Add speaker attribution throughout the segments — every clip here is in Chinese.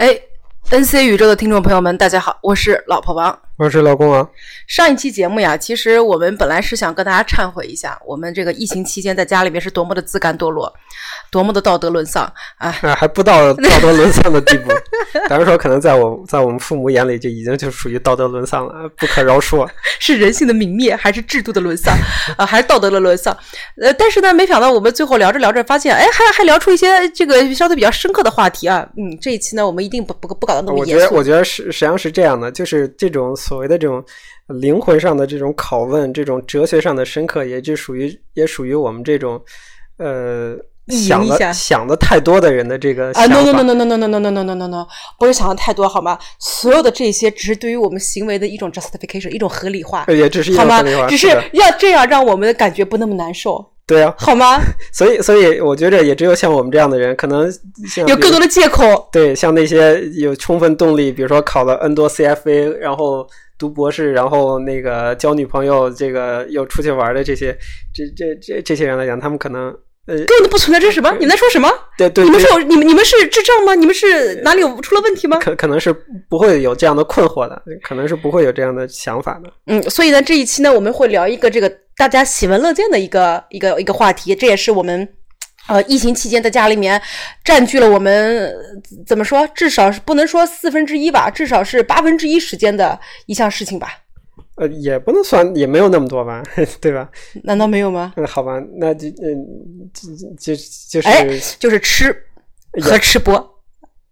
Speaker 1: 哎，NC 宇宙的听众朋友们，大家好，我是老婆王。
Speaker 2: 我是老公啊。
Speaker 1: 上一期节目呀，其实我们本来是想跟大家忏悔一下，我们这个疫情期间在家里面是多么的自甘堕落，多么的道德沦丧啊！
Speaker 2: 啊，还不到道德沦丧的地步，咱们说可能在我在我们父母眼里就已经就属于道德沦丧了，不可饶恕。
Speaker 1: 是人性的泯灭，还是制度的沦丧 啊？还是道德的沦丧？呃，但是呢，没想到我们最后聊着聊着，发现哎，还还聊出一些这个相对比较深刻的话题啊。嗯，这一期呢，我们一定不不不搞得那么严肃。
Speaker 2: 我觉得，我觉得是实际上是这样的，就是这种。所谓的这种灵魂上的这种拷问，这种哲学上的深刻，也就属于也属于我们这种呃想的想的太多的人的这个
Speaker 1: 啊，no no no no no no no no no no no no，不是想的太多好吗？所有的这些只是对于我们行为的一种 justification，一种合理化，
Speaker 2: 也只是
Speaker 1: 好吗？只是要这样让我们的感觉不那么难受。
Speaker 2: 对啊，
Speaker 1: 好吗？
Speaker 2: 所以，所以我觉着也只有像我们这样的人，可能
Speaker 1: 有更多的借口。
Speaker 2: 对，像那些有充分动力，比如说考了 N 多 CFA，然后读博士，然后那个交女朋友，这个又出去玩的这些，这这这这些人来讲，他们可能。呃，
Speaker 1: 根本不存在这是什么？你们在说什么？
Speaker 2: 对对，
Speaker 1: 你们是有你们你们是智障吗？你们是哪里有出了问题吗？
Speaker 2: 可可能是不会有这样的困惑的，可能是不会有这样的想法的。
Speaker 1: 嗯，所以呢，这一期呢，我们会聊一个这个大家喜闻乐见的一个一个一个话题，这也是我们呃疫情期间在家里面占据了我们怎么说，至少是不能说四分之一吧，至少是八分之一时间的一项事情吧。
Speaker 2: 呃，也不能算，也没有那么多吧，对吧？
Speaker 1: 难道没有吗？
Speaker 2: 嗯，好吧，那就嗯，就就就是，
Speaker 1: 哎，就是吃和吃播。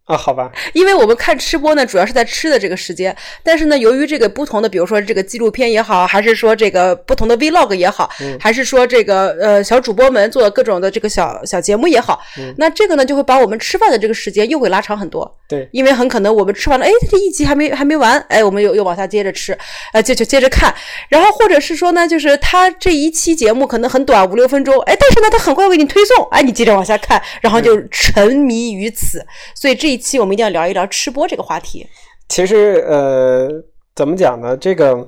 Speaker 2: 啊，好吧，
Speaker 1: 因为我们看吃播呢，主要是在吃的这个时间。但是呢，由于这个不同的，比如说这个纪录片也好，还是说这个不同的 vlog 也好，还是说这个呃小主播们做各种的这个小小节目也好，那这个呢就会把我们吃饭的这个时间又会拉长很多。
Speaker 2: 对，
Speaker 1: 因为很可能我们吃完了，哎，这一集还没还没完，哎，我们又又往下接着吃，呃，就就接着看。然后或者是说呢，就是他这一期节目可能很短，五六分钟，哎，但是呢，他很快给你推送，哎，你接着往下看，然后就沉迷于此。所以这一。期我们一定要聊一聊吃播这个话题。
Speaker 2: 其实，呃，怎么讲呢？这个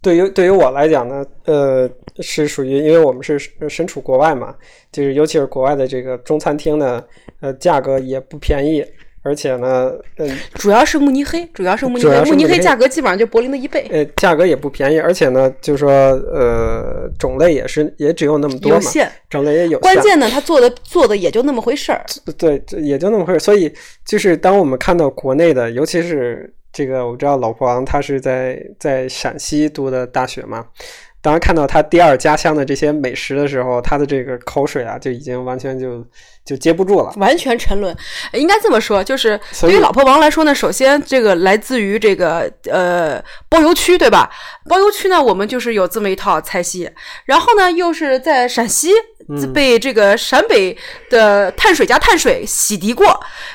Speaker 2: 对于对于我来讲呢，呃，是属于因为我们是身处国外嘛，就是尤其是国外的这个中餐厅呢，呃，价格也不便宜。而且呢，嗯，
Speaker 1: 主要是慕尼黑，主要是慕尼黑，慕尼黑价格基本上就柏林的一倍。
Speaker 2: 呃，价格也不便宜，而且呢，就是说，呃，种类也是也只有那么多嘛，
Speaker 1: 有限，
Speaker 2: 种类也有限。
Speaker 1: 关键呢，他做的做的也就那么回事儿。
Speaker 2: 对，也就那么回事儿。所以，就是当我们看到国内的，尤其是这个，我知道老婆王他是在在陕西读的大学嘛。当看到他第二家乡的这些美食的时候，他的这个口水啊，就已经完全就就接不住了，
Speaker 1: 完全沉沦。应该这么说，就是对于老婆王来说呢，首先这个来自于这个呃包邮区，对吧？包邮区呢，我们就是有这么一套菜系，然后呢，又是在陕西被这个陕北的碳水加碳水洗涤过，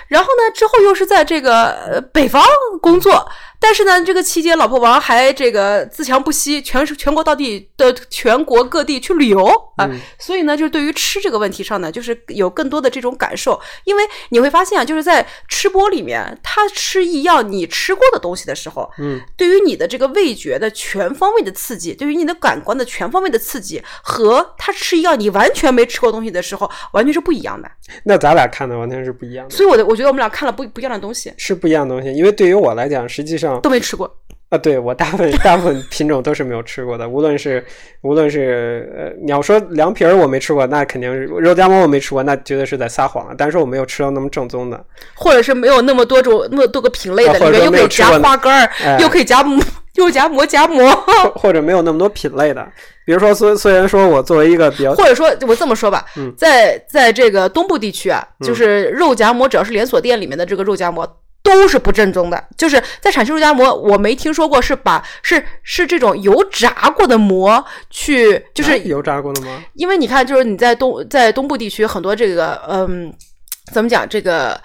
Speaker 1: 然后呢，之后又是在这个北方工作。但是呢，这个期间，老婆王还这个自强不息，全全国到地的全国各地去旅游啊。所以呢，就是对于吃这个问题上呢，就是有更多的这种感受。因为你会发现啊，就是在吃播里面，他吃一样你吃过的东西的时候，
Speaker 2: 嗯，
Speaker 1: 对于你的这个味觉的全方位的刺激，对于你的感官的全方位的刺激，和他吃一样你完全没吃过东西的时候，完全是不一样的。
Speaker 2: 那咱俩看的完全是不一样的。
Speaker 1: 所以，我的我觉得我们俩看了不不一样的东西，
Speaker 2: 是不一样的东西。因为对于我来讲，实际上。
Speaker 1: 都没吃过
Speaker 2: 啊！对我大部分大部分品种都是没有吃过的，无论是无论是呃，你要说凉皮儿我没吃过，那肯定是肉夹馍我没吃过，那绝对是在撒谎了。但是我没有吃到那么正宗的，
Speaker 1: 或者是没有那么多种那么多个品类的，里面又可以夹花干儿，又可以夹又夹馍夹馍，
Speaker 2: 或者没有那么多品类的。比如说，虽虽然说我作为一个比较，
Speaker 1: 或者说我这么说吧，在在这个东部地区啊，就是肉夹馍，只要是连锁店里面的这个肉夹馍。都是不正宗的，就是在陕西肉夹馍，我没听说过是把是是这种油炸过的馍去，就是
Speaker 2: 油炸过的吗？
Speaker 1: 因为你看，就是你在东在东部地区很多这个，嗯，怎么讲这个？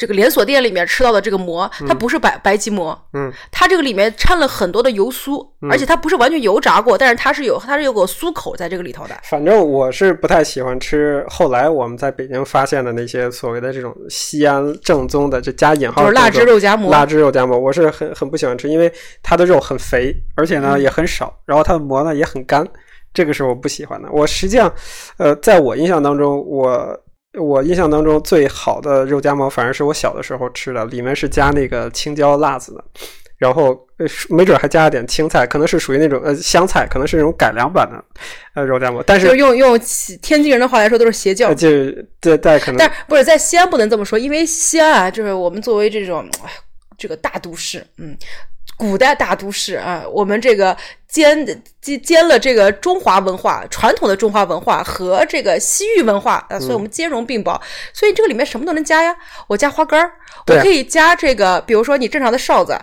Speaker 1: 这个连锁店里面吃到的这个馍，它不是白白吉馍，
Speaker 2: 嗯，
Speaker 1: 它这个里面掺了很多的油酥，而且它不是完全油炸过，但是它是有它是有个酥口在这个里头的。
Speaker 2: 反正我是不太喜欢吃后来我们在北京发现的那些所谓的这种西安正宗的，这加引号
Speaker 1: 就是腊汁肉夹馍。
Speaker 2: 腊汁肉夹馍，我是很很不喜欢吃，因为它的肉很肥，而且呢也很少，然后它的馍呢也很干，这个是我不喜欢的。我实际上，呃，在我印象当中，我。我印象当中最好的肉夹馍，反而是我小的时候吃的，里面是加那个青椒辣子的，然后呃没准还加了点青菜，可能是属于那种呃香菜，可能是那种改良版的呃肉夹馍。但是
Speaker 1: 就用用天津人的话来说，都是邪教。
Speaker 2: 就在在可能，
Speaker 1: 但不是在西安不能这么说，因为西安啊，就是我们作为这种这个大都市，嗯。古代大都市啊，我们这个兼兼兼了这个中华文化传统的中华文化和这个西域文化啊，所以我们兼容并包，所以这个里面什么都能加呀。我加花干儿，我可以加这个，比如说你正常的哨子，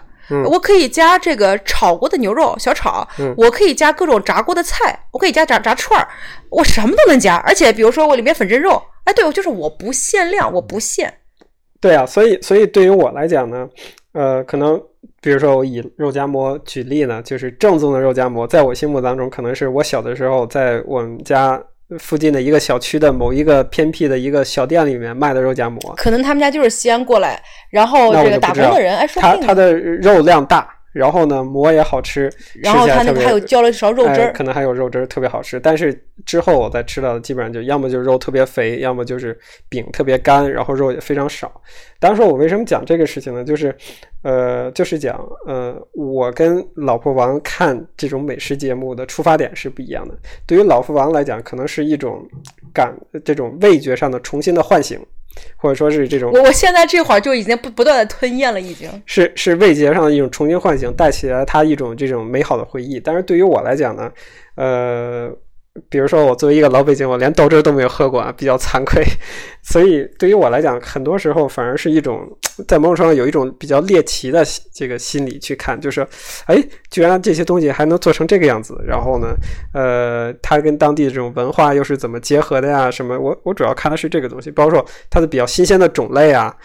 Speaker 1: 我可以加这个炒过的牛肉小炒，我可以加各种炸过的菜，我可以加炸炸串儿，我什么都能加。而且比如说我里面粉蒸肉，哎，对，我就是我不限量，我不限。
Speaker 2: 对啊，所以所以对于我来讲呢，呃，可能。比如说，我以肉夹馍举例呢，就是正宗的肉夹馍，在我心目当中，可能是我小的时候在我们家附近的一个小区的某一个偏僻的一个小店里面卖的肉夹馍。
Speaker 1: 可能他们家就是西安过来，然后这个打工的人，哎，说
Speaker 2: 他他的肉量大。然后呢，馍也好吃，
Speaker 1: 然后它那个还有浇了一勺肉汁儿，
Speaker 2: 可能还有肉汁儿，特别好吃。但是之后我再吃到的，基本上就要么就是肉特别肥，要么就是饼特别干，然后肉也非常少。当时我为什么讲这个事情呢？就是，呃，就是讲，呃，我跟老婆王看这种美食节目的出发点是不一样的。对于老婆王来讲，可能是一种感，这种味觉上的重新的唤醒。或者说是这种，
Speaker 1: 我我现在这会儿就已经不不断的吞咽了，已经
Speaker 2: 是是味觉上的一种重新唤醒，带起了他一种这种美好的回忆。但是对于我来讲呢，呃。比如说，我作为一个老北京，我连豆汁都没有喝过啊，比较惭愧。所以对于我来讲，很多时候反而是一种在某种程度上有一种比较猎奇的这个心理去看，就是，哎，居然这些东西还能做成这个样子。然后呢，呃，它跟当地的这种文化又是怎么结合的呀？什么？我我主要看的是这个东西，包括它的比较新鲜的种类啊。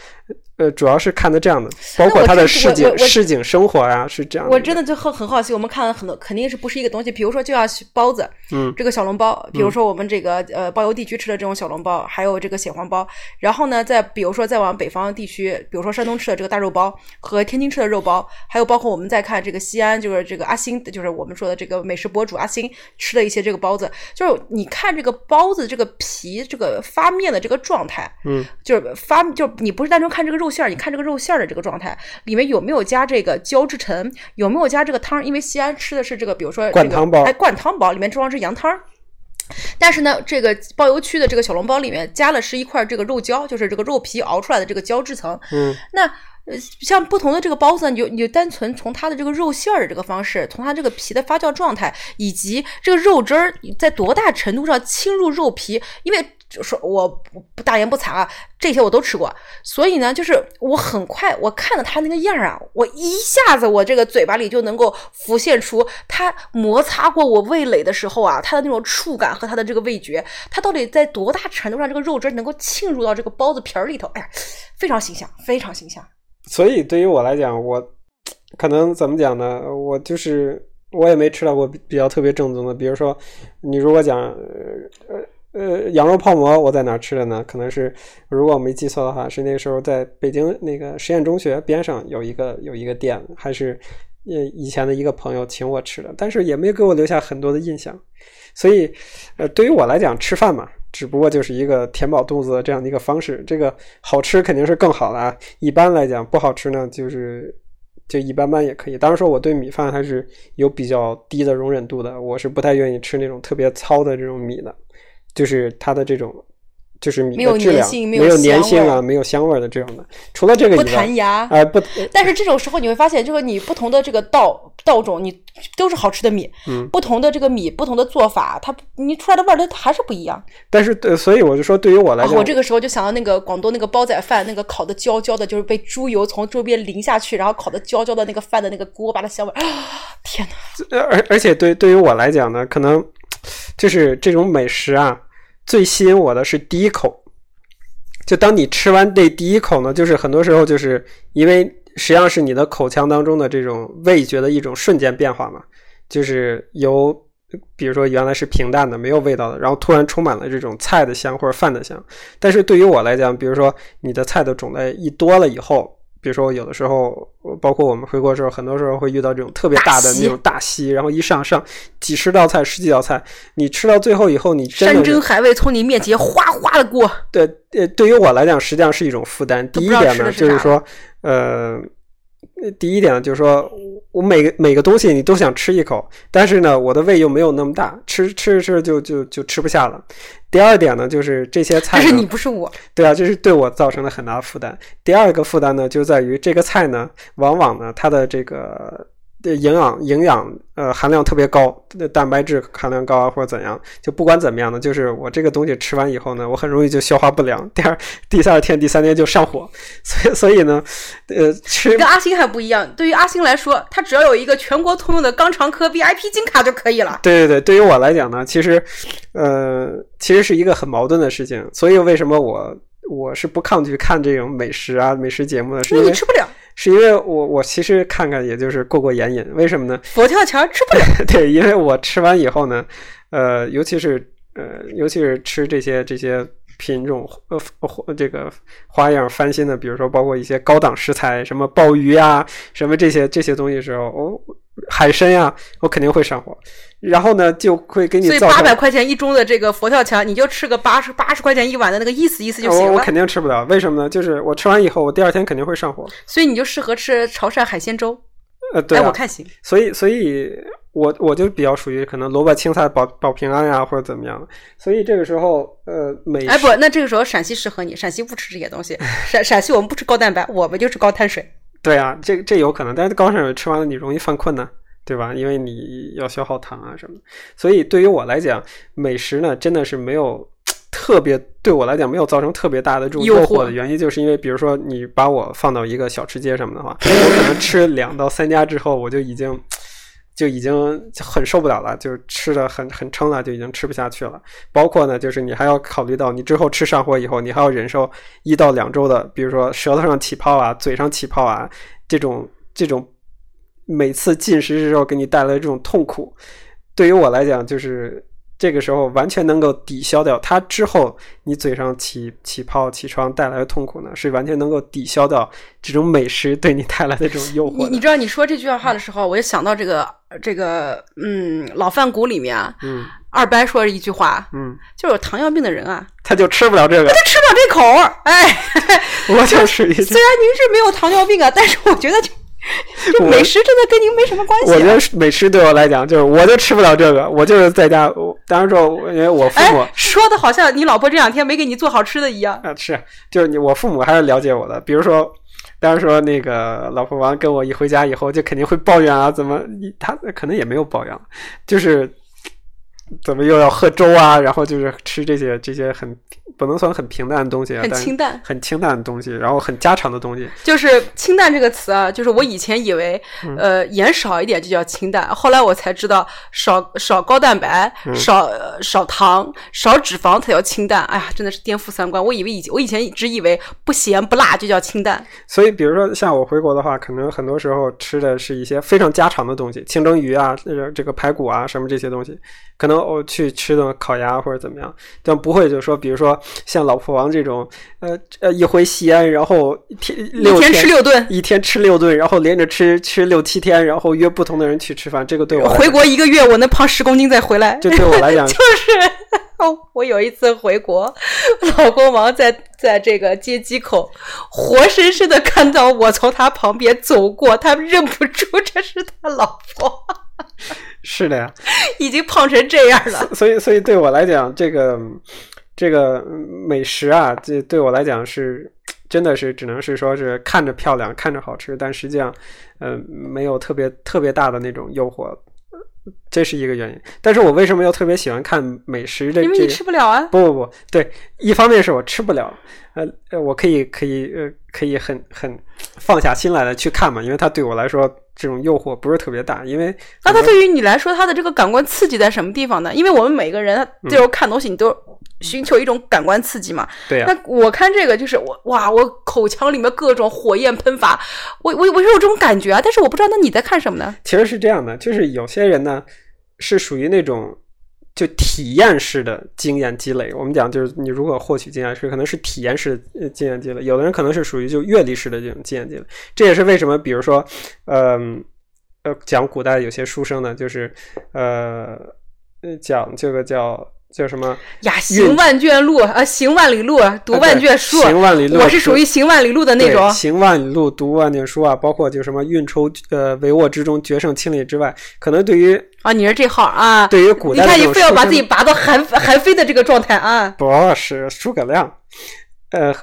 Speaker 2: 呃，主要是看的这样的，包括他的市井市井生活呀，是这样。
Speaker 1: 我真的就很很好奇，我们看了很多，肯定是不是一个东西。比如说，就要包子，
Speaker 2: 嗯，
Speaker 1: 这个小笼包，比如说我们这个呃包邮地区吃的这种小笼包，还有这个血黄包。然后呢，再比如说再往北方地区，比如说山东吃的这个大肉包和天津吃的肉包，还有包括我们再看这个西安，就是这个阿星，就是我们说的这个美食博主阿星吃的一些这个包子，就是你看这个包子这个皮这个发面的这个状态，
Speaker 2: 嗯，
Speaker 1: 就是发就你不是单纯看这个肉馅儿，你看这个肉。馅儿的这个状态里面有没有加这个胶质层？有没有加这个汤？因为西安吃的是这个，比如说
Speaker 2: 灌汤包，
Speaker 1: 哎，灌汤包里面装的是羊汤。但是呢，这个包邮区的这个小笼包里面加了是一块这个肉胶，就是这个肉皮熬出来的这个胶质层。
Speaker 2: 嗯，
Speaker 1: 那像不同的这个包子，你就你就单纯从它的这个肉馅儿的这个方式，从它这个皮的发酵状态，以及这个肉汁儿在多大程度上侵入肉皮，因为。就说我不大言不惭啊，这些我都吃过，所以呢，就是我很快我看到他那个样儿啊，我一下子我这个嘴巴里就能够浮现出他摩擦过我味蕾的时候啊，他的那种触感和他的这个味觉，他到底在多大程度上这个肉汁能够浸入到这个包子皮儿里头？哎呀，非常形象，非常形象。
Speaker 2: 所以对于我来讲，我可能怎么讲呢？我就是我也没吃到过比较特别正宗的，比如说你如果讲呃。呃，羊肉泡馍我在哪吃的呢？可能是如果我没记错的话，是那时候在北京那个实验中学边上有一个有一个店，还是呃以前的一个朋友请我吃的，但是也没给我留下很多的印象。所以，呃，对于我来讲，吃饭嘛，只不过就是一个填饱肚子这样的一个方式。这个好吃肯定是更好的啊。一般来讲，不好吃呢，就是就一般般也可以。当然说，我对米饭还是有比较低的容忍度的，我是不太愿意吃那种特别糙的这种米的。就是它的这种，就是米的质量没有粘性啊，没有香味的这种的。除了这个
Speaker 1: 不弹牙，
Speaker 2: 哎不。
Speaker 1: 但是这种时候你会发现，就是你不同的这个稻稻种，你都是好吃的米。
Speaker 2: 嗯。
Speaker 1: 不同的这个米，不同的做法，它你出来的味儿它还是不一样。
Speaker 2: 但是对，所以我就说，对于我来讲，
Speaker 1: 我这个时候就想到那个广东那个煲仔饭，那个烤的焦焦的，就是被猪油从周边淋下去，然后烤的焦焦的那个饭的那个锅巴的香味啊。天
Speaker 2: 哪！而而且对对于我来讲呢，可能。就是这种美食啊，最吸引我的是第一口。就当你吃完这第一口呢，就是很多时候就是因为实际上是你的口腔当中的这种味觉的一种瞬间变化嘛，就是由比如说原来是平淡的、没有味道的，然后突然充满了这种菜的香或者饭的香。但是对于我来讲，比如说你的菜的种类一多了以后。比如说有的时候，包括我们回国的时候，很多时候会遇到这种特别大的那种大席，然后一上上几十道菜、十几道菜，你吃到最后以后，你
Speaker 1: 山珍海味从你面前哗哗的过。
Speaker 2: 对，呃，对于我来讲，实际上是一种负担。第一点呢，就是说，呃。第一点呢，就是说我每个每个东西你都想吃一口，但是呢，我的胃又没有那么大，吃吃着吃着就就就吃不下了。第二点呢，就是这些菜，
Speaker 1: 但是你不是我，
Speaker 2: 对啊，就是对我造成了很大的负担。第二个负担呢，就在于这个菜呢，往往呢，它的这个。对营养营养呃含量特别高，蛋白质含量高啊或者怎样，就不管怎么样呢，就是我这个东西吃完以后呢，我很容易就消化不良，第二第三天第三天就上火，所以所以呢，呃吃
Speaker 1: 跟阿星还不一样，对于阿星来说，他只要有一个全国通用的肛肠科 VIP 金卡就可以了。
Speaker 2: 对对对，对于我来讲呢，其实呃其实是一个很矛盾的事情，所以为什么我我是不抗拒看这种美食啊美食节目的？是因为
Speaker 1: 你吃不了。
Speaker 2: 是因为我我其实看看也就是过过眼瘾，为什么呢？
Speaker 1: 佛跳墙吃不了。
Speaker 2: 对，因为我吃完以后呢，呃，尤其是呃，尤其是吃这些这些品种呃这个花样翻新的，比如说包括一些高档食材，什么鲍鱼啊，什么这些这些东西的时候，哦。海参呀，我肯定会上火，然后呢就会给你。
Speaker 1: 所以八百块钱一盅的这个佛跳墙，你就吃个八十八十块钱一碗的那个意思意思就行了。
Speaker 2: 我肯定吃不了，为什么呢？就是我吃完以后，我第二天肯定会上火。
Speaker 1: 所以你就适合吃潮汕海鲜粥。
Speaker 2: 呃，对，
Speaker 1: 我看行。
Speaker 2: 所以，所以我我就比较属于可能萝卜青菜保保平安呀，或者怎么样。所以这个时候，呃，美
Speaker 1: 哎不，那这个时候陕西适合你，陕西不吃这些东西。陕陕西我们不吃高蛋白，我们就吃高碳水。
Speaker 2: 对啊，这这有可能，但是高碳水吃完了你容易犯困呢，对吧？因为你要消耗糖啊什么的。所以对于我来讲，美食呢真的是没有特别对我来讲没有造成特别大的这种诱惑的原因，就是因为比如说你把我放到一个小吃街什么的话，我可能吃两到三家之后，我就已经就已经很受不了了，就吃的很很撑了，就已经吃不下去了。包括呢，就是你还要考虑到你之后吃上火以后，你还要忍受一到两周的，比如说舌头上起泡啊、嘴上起泡啊。这种这种每次进食的时候给你带来的这种痛苦，对于我来讲，就是这个时候完全能够抵消掉它之后你嘴上起起泡、起疮带来的痛苦呢，是完全能够抵消掉这种美食对你带来的这种诱惑。
Speaker 1: 你你知道你说这句话的时候，我就想到这个这个嗯老饭骨里面啊，
Speaker 2: 嗯，
Speaker 1: 二伯说一句话，
Speaker 2: 嗯，
Speaker 1: 就是有糖尿病的人啊，
Speaker 2: 他就吃不了这个，
Speaker 1: 他就吃不了这口哎。
Speaker 2: 我就是一，虽
Speaker 1: 然您是没有糖尿病啊，但是我觉得就 就美食真的跟您没什么关系。
Speaker 2: 我觉得美食对我来讲，就是我就吃不了这个，我就是在家。当然说，因为我父母
Speaker 1: 说的好像你老婆这两天没给你做好吃的一样
Speaker 2: 啊。是，就是你我父母还是了解我的。比如说，当然说那个老婆王跟我一回家以后，就肯定会抱怨啊，怎么他可能也没有抱怨，就是怎么又要喝粥啊，然后就是吃这些这些很。不能算很平淡的东西，
Speaker 1: 很清淡，
Speaker 2: 很清淡的东西，然后很家常的东西。
Speaker 1: 就是清淡这个词啊，就是我以前以为，呃，盐少一点就叫清淡，后来我才知道，少少高蛋白，少少糖，少脂肪才叫清淡。哎呀，真的是颠覆三观。我以为以我以前一直以为不咸不辣就叫清淡。
Speaker 2: 所以，比如说像我回国的话，可能很多时候吃的是一些非常家常的东西，清蒸鱼啊，这个排骨啊，什么这些东西。可能我去吃顿烤鸭或者怎么样，但不会就是说，比如说像老婆王这种，呃呃，一回西安，然后天六
Speaker 1: 天吃六顿，
Speaker 2: 一天吃六顿，然后连着吃吃六七天，然后约不同的人去吃饭，这个对我
Speaker 1: 回国一个月，我能胖十公斤再回来，
Speaker 2: 这对我来讲
Speaker 1: 就是。我有一次回国，老公王在在这个接机口，活生生的看到我从他旁边走过，他认不出这是他老婆。
Speaker 2: 是的呀，
Speaker 1: 已经胖成这样了。
Speaker 2: 所以，所以对我来讲，这个这个美食啊，这对我来讲是真的是只能是说是看着漂亮，看着好吃，但实际上，嗯，没有特别特别大的那种诱惑。这是一个原因，但是我为什么又特别喜欢看美食的？
Speaker 1: 因为你吃不了啊！
Speaker 2: 不不不，对，一方面是我吃不了，呃呃，我可以可以呃可以很很放下心来的去看嘛，因为它对我来说这种诱惑不是特别大，因为
Speaker 1: 那它对于你来说，它的这个感官刺激在什么地方呢？因为我们每个人最后看东西，你都。寻求一种感官刺激嘛？
Speaker 2: 对呀。
Speaker 1: 那我看这个就是我哇，我口腔里面各种火焰喷发，我我我是有这种感觉啊。但是我不知道，那你在看什么呢？
Speaker 2: 其实是这样的，就是有些人呢是属于那种就体验式的经验积累。我们讲就是你如果获取经验是可能是体验式经验积累，有的人可能是属于就阅历式的这种经验积累。这也是为什么，比如说，嗯呃，讲古代有些书生呢，就是呃讲这个叫。叫什么
Speaker 1: 呀？行万卷路啊，行万里路，读万卷书。
Speaker 2: 行万里路，
Speaker 1: 我是属于行万里路的那种。
Speaker 2: 行万里路，读万卷书啊，包括就什么运筹呃帷幄之中，决胜千里之外。可能对于
Speaker 1: 啊，你是这号啊？
Speaker 2: 对于古代，
Speaker 1: 你看你非要把自己拔到韩韩非的这个状态啊？
Speaker 2: 不是诸葛亮，呃。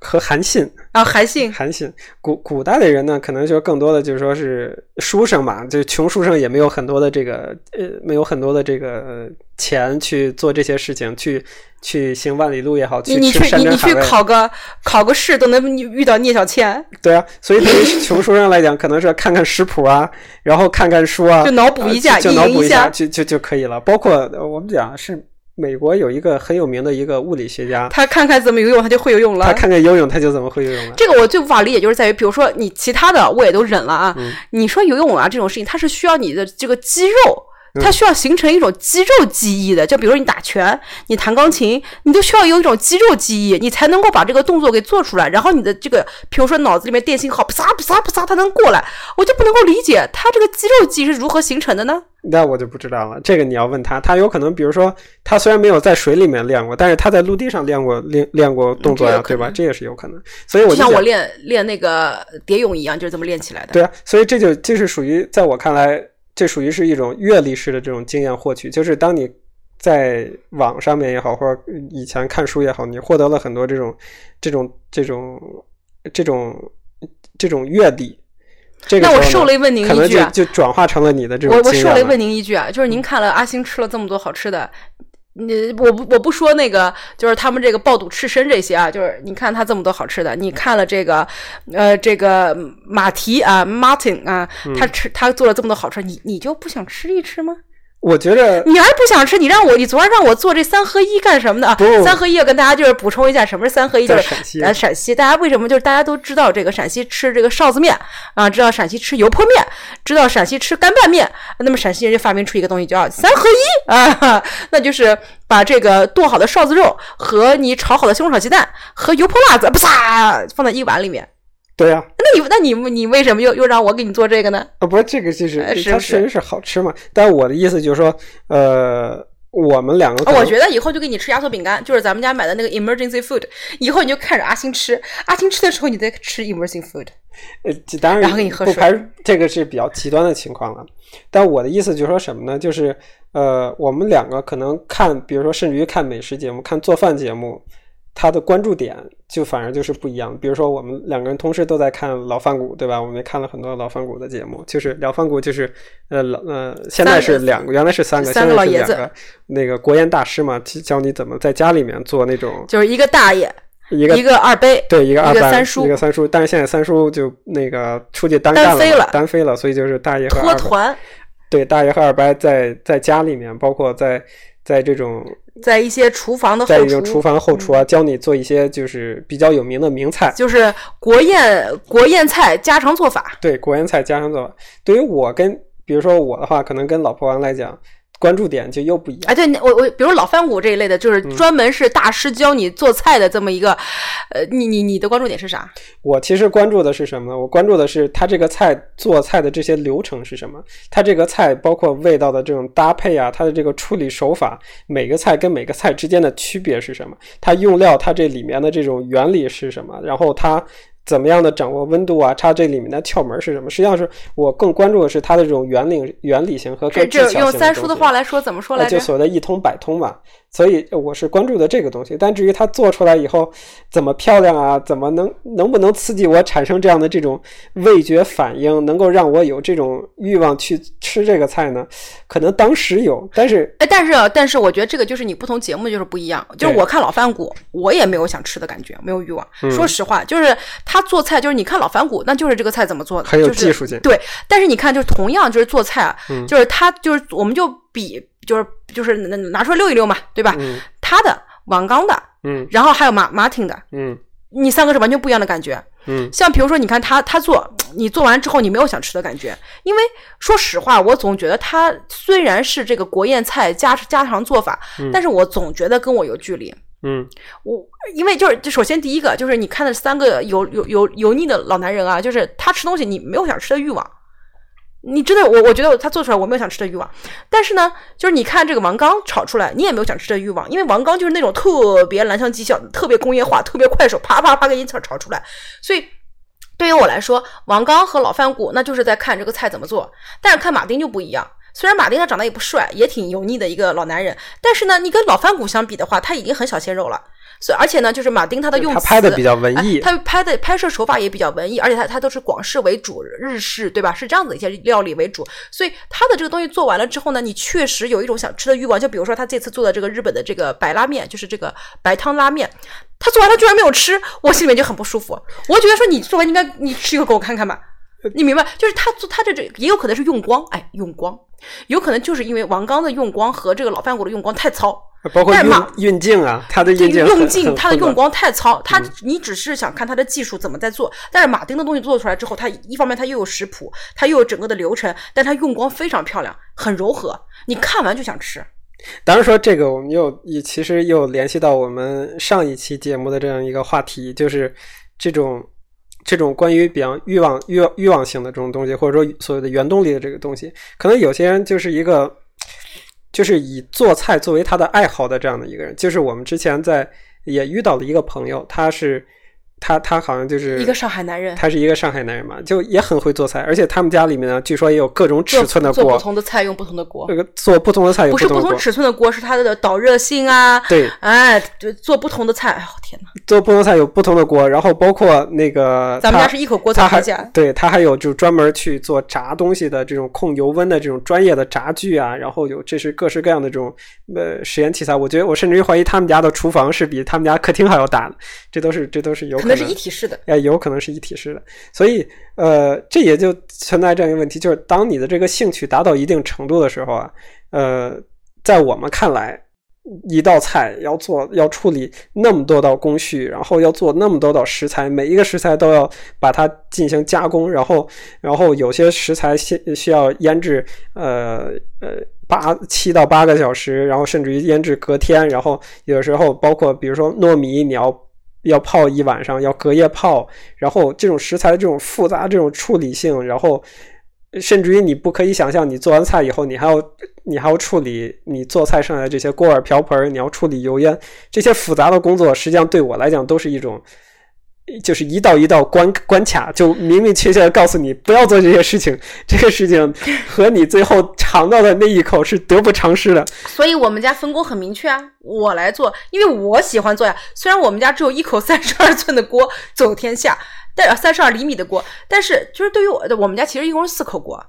Speaker 2: 和韩信
Speaker 1: 啊，韩信，
Speaker 2: 韩信，古古代的人呢，可能就更多的就是说是书生嘛，就穷书生也没有很多的这个呃，没有很多的这个钱去做这些事情，去去行万里路也好，去
Speaker 1: 你去你你去考个考个试都能遇到聂小倩。
Speaker 2: 对啊，所以对于穷书生来讲，可能是看看食谱啊，然后看看书啊，
Speaker 1: 就脑补一下，
Speaker 2: 就脑补
Speaker 1: 一
Speaker 2: 下，就就就可以了。包括我们讲是。美国有一个很有名的一个物理学家，
Speaker 1: 他看看怎么游泳，他就会游泳了。
Speaker 2: 他看看游泳，他就怎么会游泳了。
Speaker 1: 这个我最无法理解，就是在于，比如说你其他的我也都忍了啊，你说游泳啊这种事情，它是需要你的这个肌肉。它需要形成一种肌肉记忆的，就比如说你打拳、你弹钢琴，你都需要有一种肌肉记忆，你才能够把这个动作给做出来。然后你的这个，比如说脑子里面电信号，啪嚓啪嚓啪嚓，它能过来，我就不能够理解它这个肌肉记忆是如何形成的呢？
Speaker 2: 那我就不知道了，这个你要问他。他有可能，比如说他虽然没有在水里面练过，但是他在陆地上练过练练过动作呀，对吧？这也是有可能。所以我就
Speaker 1: 像我练练那个蝶泳一样，就是这么练起来的。
Speaker 2: 对啊，所以这就这是属于在我看来。这属于是一种阅历式的这种经验获取，就是当你在网上面也好，或者以前看书也好，你获得了很多这种、这种、这种、这种、这种阅历。这个
Speaker 1: 那我受累问您一句，
Speaker 2: 可能就就转化成了你的这种。
Speaker 1: 我我受累问您一句啊，就是您看了阿星吃了这么多好吃的。你我不我不说那个，就是他们这个爆肚赤身这些啊，就是你看他这么多好吃的，你看了这个，呃，这个马蹄啊，Martin 啊，他吃他做了这么多好吃，你你就不想吃一吃吗？
Speaker 2: 我觉得
Speaker 1: 你还不想吃，你让我，你昨儿让我做这三合一干什么的？三合一要跟大家就是补充一下，什么是三合一？就是
Speaker 2: 陕西，
Speaker 1: 呃，陕西，大家为什么就是大家都知道这个陕西吃这个臊子面啊，知道陕西吃油泼面，知道陕西吃干拌面，那么陕西人就发明出一个东西叫三合一啊，那就是把这个剁好的臊子肉和你炒好的西红柿炒鸡蛋和油泼辣子，不撒放在一碗里面。
Speaker 2: 对呀，
Speaker 1: 那你那你你为什么又又让我给你做这个呢？
Speaker 2: 啊，不是这个，就是它确实是好吃嘛。但我的意思就是说，呃，我们两个，
Speaker 1: 我觉得以后就给你吃压缩饼干，就是咱们家买的那个 emergency food。以后你就看着阿星吃，阿星吃的时候你再吃 emergency food。
Speaker 2: 呃，当然，
Speaker 1: 然后给你喝
Speaker 2: 水。不排这个是比较极端的情况了。但我的意思就是说什么呢？就是呃，我们两个可能看，比如说甚至于看美食节目、看做饭节目。他的关注点就反而就是不一样。比如说，我们两个人同时都在看老饭骨，对吧？我们也看了很多老饭骨的节目，就是老饭骨，就是呃老呃，现在是两个，原来是三个，
Speaker 1: 三
Speaker 2: 个老爷子，那个国宴大师嘛，教你怎么在家里面做那种，
Speaker 1: 就是一个大爷，
Speaker 2: 一个
Speaker 1: 一个二杯，
Speaker 2: 对，一个二
Speaker 1: 三叔，
Speaker 2: 一个三叔。但是现在三叔就那个出去单干
Speaker 1: 了，
Speaker 2: 单飞了，所以就是大爷和
Speaker 1: 脱团，
Speaker 2: 对，大爷和二伯在在家里面，包括在在这种。
Speaker 1: 在一些厨房的
Speaker 2: 在一些厨房后厨啊，教你做一些就是比较有名的名菜，
Speaker 1: 就是国宴国宴菜家常做法。
Speaker 2: 对，国宴菜家常做法。对于我跟比如说我的话，可能跟老婆王来讲。关注点就又不一样。
Speaker 1: 哎，对，我我比如老翻骨这一类的，就是专门是大师教你做菜的这么一个，呃，你你你的关注点是啥？
Speaker 2: 我其实关注的是什么呢？我关注的是他这个菜做菜的这些流程是什么？他这个菜包括味道的这种搭配啊，它的这个处理手法，每个菜跟每个菜之间的区别是什么？它用料它这里面的这种原理是什么？然后它。怎么样的掌握温度啊？它这里面的窍门是什么？实际上是我更关注的是它的这种原理、原理性和更技巧性
Speaker 1: 用三叔的话来说，怎么说来
Speaker 2: 着？就所谓的一通百通嘛。所以我是关注的这个东西，但至于它做出来以后怎么漂亮啊，怎么能能不能刺激我产生这样的这种味觉反应，能够让我有这种欲望去吃这个菜呢？可能当时有，但是
Speaker 1: 哎，但是但是我觉得这个就是你不同节目就是不一样。就是我看老饭骨，我也没有想吃的感觉，没有欲望。说实话，就是他做菜，就是你看老饭骨，那就是这个菜怎么做的，
Speaker 2: 很有技术性。
Speaker 1: 对，但是你看，就是同样就是做菜啊，就是他就是我们就比。就是就是拿拿出来溜一溜嘛，对吧？他的王刚的，
Speaker 2: 嗯，
Speaker 1: 然后还有马马挺的，
Speaker 2: 嗯，
Speaker 1: 你三个是完全不一样的感觉。
Speaker 2: 嗯，
Speaker 1: 像比如说，你看他他做，你做完之后你没有想吃的感觉，因为说实话，我总觉得他虽然是这个国宴菜家家常做法，但是我总觉得跟我有距离。
Speaker 2: 嗯，
Speaker 1: 我因为就是就首先第一个就是你看的三个油油油油腻的老男人啊，就是他吃东西你没有想吃的欲望。你真的，我我觉得他做出来我没有想吃的欲望，但是呢，就是你看这个王刚炒出来，你也没有想吃的欲望，因为王刚就是那种特别蓝翔技校、特别工业化、特别快手，啪啪啪给你炒炒出来。所以对于我来说，王刚和老范谷那就是在看这个菜怎么做，但是看马丁就不一样。虽然马丁他长得也不帅，也挺油腻的一个老男人，但是呢，你跟老范谷相比的话，他已经很小鲜肉了。所以，而且呢，就是马丁他的用词，
Speaker 2: 他拍的比较文艺，
Speaker 1: 他拍的拍摄手法也比较文艺，而且他他都是广式为主，日式对吧？是这样子一些料理为主，所以他的这个东西做完了之后呢，你确实有一种想吃的欲望。就比如说他这次做的这个日本的这个白拉面，就是这个白汤拉面，他做完了居然没有吃，我心里面就很不舒服。我觉得说你做完应该你吃一个给我看看吧，你明白？就是他做他这这也有可能是用光，哎，用光，有可能就是因为王刚的用光和这个老饭骨的用光太糙。
Speaker 2: 包括运运镜啊，它的运镜
Speaker 1: 用镜，它的用光太糙。它你只是想看它的技术怎么在做，但是马丁的东西做出来之后，它一方面它又有食谱，它又有整个的流程，但它用光非常漂亮，很柔和，你看完就想吃。
Speaker 2: 当然说这个，我们又也其实又联系到我们上一期节目的这样一个话题，就是这种这种关于比方欲望欲欲望性的这种东西，或者说所谓的原动力的这个东西，可能有些人就是一个。就是以做菜作为他的爱好的这样的一个人，就是我们之前在也遇到了一个朋友，他是。他他好像就是
Speaker 1: 一个上海男人，
Speaker 2: 他是一个上海男人嘛，就也很会做菜，而且他们家里面呢，据说也有各种尺寸的锅，
Speaker 1: 做不同的菜用不同的锅，
Speaker 2: 这个做不同的菜
Speaker 1: 不是不同尺寸的锅，是它的导热性啊，
Speaker 2: 对，
Speaker 1: 哎，就做不同的菜，哎呦天哪，
Speaker 2: 做不同菜有不同的锅，然后包括那个
Speaker 1: 咱们家是一口锅
Speaker 2: 他
Speaker 1: 还
Speaker 2: 对他还有就专门去做炸东西的这种控油温的这种专业的炸具啊，然后有这是各式各样的这种呃实验器材，我觉得我甚至于怀疑他们家的厨房是比他们家客厅还要大的，这都是这都是有可
Speaker 1: 能是一体式的。
Speaker 2: 哎，有可能是一体式的，所以呃，这也就存在这样一个问题，就是当你的这个兴趣达到一定程度的时候啊，呃，在我们看来，一道菜要做要处理那么多道工序，然后要做那么多道食材，每一个食材都要把它进行加工，然后然后有些食材需需要腌制，呃呃八七到八个小时，然后甚至于腌制隔天，然后有时候包括比如说糯米你要。要泡一晚上，要隔夜泡，然后这种食材的这种复杂、这种处理性，然后甚至于你不可以想象，你做完菜以后，你还要你还要处理你做菜剩下的这些锅碗瓢盆，你要处理油烟，这些复杂的工作，实际上对我来讲都是一种。就是一道一道关关卡，就明明确确的告诉你不要做这些事情，这个事情和你最后尝到的那一口是得不偿失的。
Speaker 1: 所以我们家分工很明确啊，我来做，因为我喜欢做呀。虽然我们家只有一口三十二寸的锅走天下，但三十二厘米的锅，但是就是对于我，我们家其实一共是四口锅。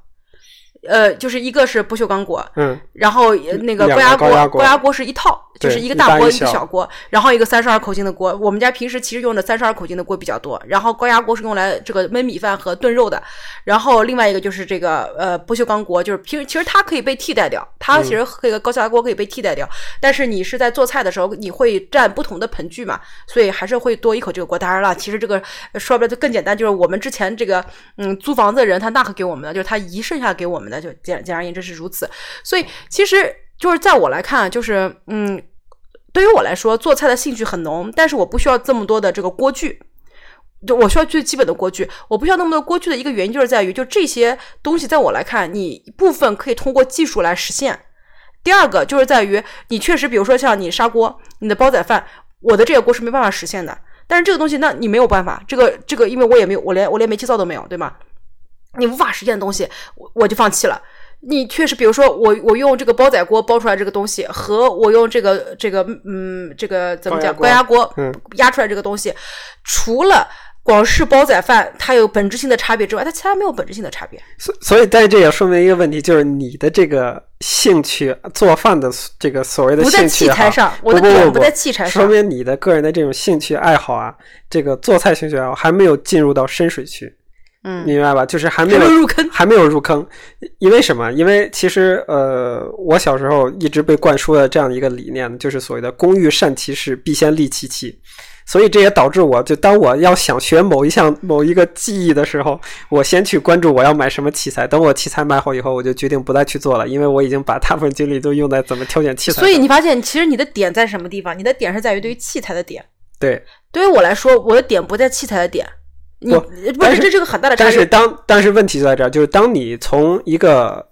Speaker 1: 呃，就是一个是不锈钢锅，
Speaker 2: 嗯，
Speaker 1: 然后那个
Speaker 2: 高
Speaker 1: 压锅，
Speaker 2: 高
Speaker 1: 压锅是一套，就是一个大锅一个小锅，然后一个三十二口径的锅。我们家平时其实用的三十二口径的锅比较多，然后高压锅是用来这个焖米饭和炖肉的，然后另外一个就是这个呃不锈钢锅，就是平其实它可以被替代掉，它其实这个高压锅可以被替代掉，但是你是在做菜的时候你会占不同的盆具嘛，所以还是会多一口这个锅。当然了，其实这个说白了就更简单，就是我们之前这个嗯租房子的人他那可给我们的，就是他一剩下给我们。那就简简而言之是如此，所以其实就是在我来看，就是嗯，对于我来说，做菜的兴趣很浓，但是我不需要这么多的这个锅具，就我需要最基本的锅具，我不需要那么多锅具的一个原因就是在于，就这些东西在我来看，你部分可以通过技术来实现。第二个就是在于，你确实，比如说像你砂锅，你的煲仔饭，我的这个锅是没办法实现的，但是这个东西，那你没有办法，这个这个，因为我也没有，我连我连煤气灶都没有，对吗？你无法实现的东西，我我就放弃了。你确实，比如说我我用这个煲仔锅煲出来这个东西，和我用这个这个嗯这个怎么讲高压锅压出来这个东西，除了广式煲仔饭它有本质性的差别之外，它其他没有本质性的差别。
Speaker 2: 所所以，但是这也说明一个问题，就是你的这个兴趣做饭的这个所谓的
Speaker 1: 不在器材上，我的
Speaker 2: 点
Speaker 1: 不在器材
Speaker 2: 上，说明你的个人的这种兴趣爱好啊，这个做菜兴趣爱好还没有进入到深水区。
Speaker 1: 嗯，
Speaker 2: 明白吧？就是还没
Speaker 1: 有入坑，
Speaker 2: 还没有入坑。因为什么？因为其实呃，我小时候一直被灌输的这样一个理念，就是所谓的“工欲善其事，必先利其器”。所以这也导致我就当我要想学某一项某一个技艺的时候，我先去关注我要买什么器材。等我器材买好以后，我就决定不再去做了，因为我已经把大部分精力都用在怎么挑选器材。
Speaker 1: 所以你发现，其实你的点在什么地方？你的点是在于对于器材的点。
Speaker 2: 对，
Speaker 1: 对于我来说，我的点不在器材的点。你不是这是个很大的差
Speaker 2: 别。但是当但是问题就在这儿，就是当你从一个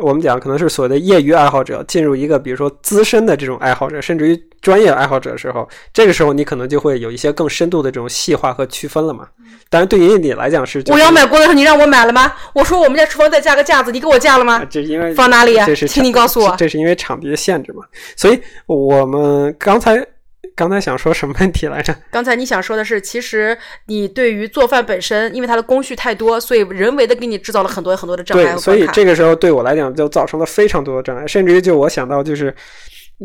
Speaker 2: 我们讲可能是所谓的业余爱好者进入一个比如说资深的这种爱好者，甚至于专业爱好者的时候，这个时候你可能就会有一些更深度的这种细化和区分了嘛。当然，对于你来讲是
Speaker 1: 我要买锅的时候，你让我买了吗？我说我们家厨房再加个架子，你给我架了吗？
Speaker 2: 这因为
Speaker 1: 放哪里？
Speaker 2: 这是
Speaker 1: 请你告诉我，
Speaker 2: 这是因为场地的限制嘛。所以我们刚才。刚才想说什么问题来着？
Speaker 1: 刚才你想说的是，其实你对于做饭本身，因为它的工序太多，所以人为的给你制造了很多很多的障碍。
Speaker 2: 对，所以这个时候对我来讲就造成了非常多的障碍，甚至于就我想到就是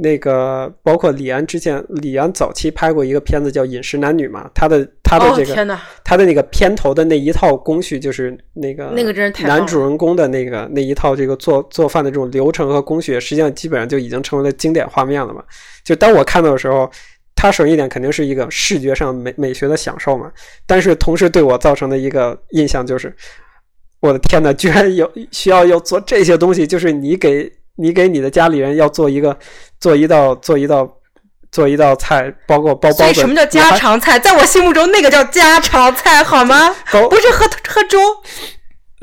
Speaker 2: 那个，包括李安之前，李安早期拍过一个片子叫《饮食男女》嘛，他的他的这个他的那个片头的那一套工序，就是那个
Speaker 1: 那个真是太
Speaker 2: 男主人公的那个那一套这个做做饭的这种流程和工序，实际上基本上就已经成为了经典画面了嘛。就当我看到的时候。它首先一点肯定是一个视觉上美美学的享受嘛，但是同时对我造成的一个印象就是，我的天呐，居然有需要要做这些东西，就是你给你给你的家里人要做一个做一道做一道做一道菜，包括包包。所
Speaker 1: 以什么叫家常菜？在我心目中，那个叫家常菜，好吗？不是喝喝粥。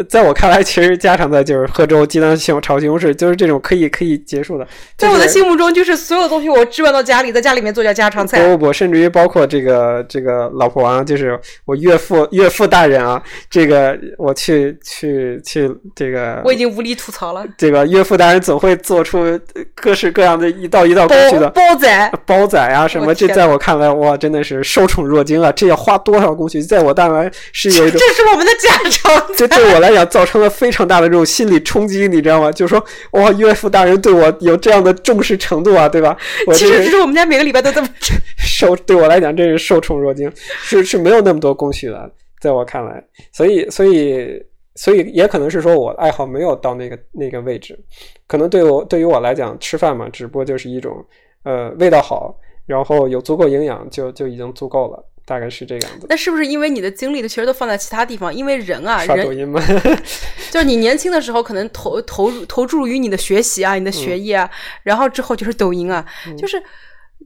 Speaker 2: 在我看来，其实家常菜就是喝粥、鸡蛋西红炒西红柿，就是这种可以可以结束的。
Speaker 1: 在我的心目中，就是所有东西我置办到家里，在家里面做叫家常菜。
Speaker 2: 不不不，甚至于包括这个这个老婆王，就是我岳父岳父大人啊，这个我去去去这个，
Speaker 1: 我已经无力吐槽了。
Speaker 2: 这个岳父大人总会做出各式各样的一道一道工序的
Speaker 1: 煲仔
Speaker 2: 煲仔啊什么，这在我看来哇，真的是受宠若惊啊！这要花多少工序？在我看来是有一种，
Speaker 1: 这是我们的家常，
Speaker 2: 这对我。来讲，造成了非常大的这种心理冲击，你知道吗？就是说，哇，岳父大人对我有这样的重视程度啊，对吧？
Speaker 1: 其实，其实我们家每个礼拜都这么
Speaker 2: 受，对我来讲，真是受宠若惊，是是没有那么多工序的，在我看来，所以，所以，所以，也可能是说我爱好没有到那个那个位置，可能对我对于我来讲，吃饭嘛，只不过就是一种，呃，味道好，然后有足够营养，就就已经足够了。大概是这个样子。
Speaker 1: 那是不是因为你的精力的其实都放在其他地方？因为人啊，
Speaker 2: 刷抖音嘛，
Speaker 1: 就是你年轻的时候可能投投入投注于你的学习啊，你的学业啊，然后之后就是抖音啊，就是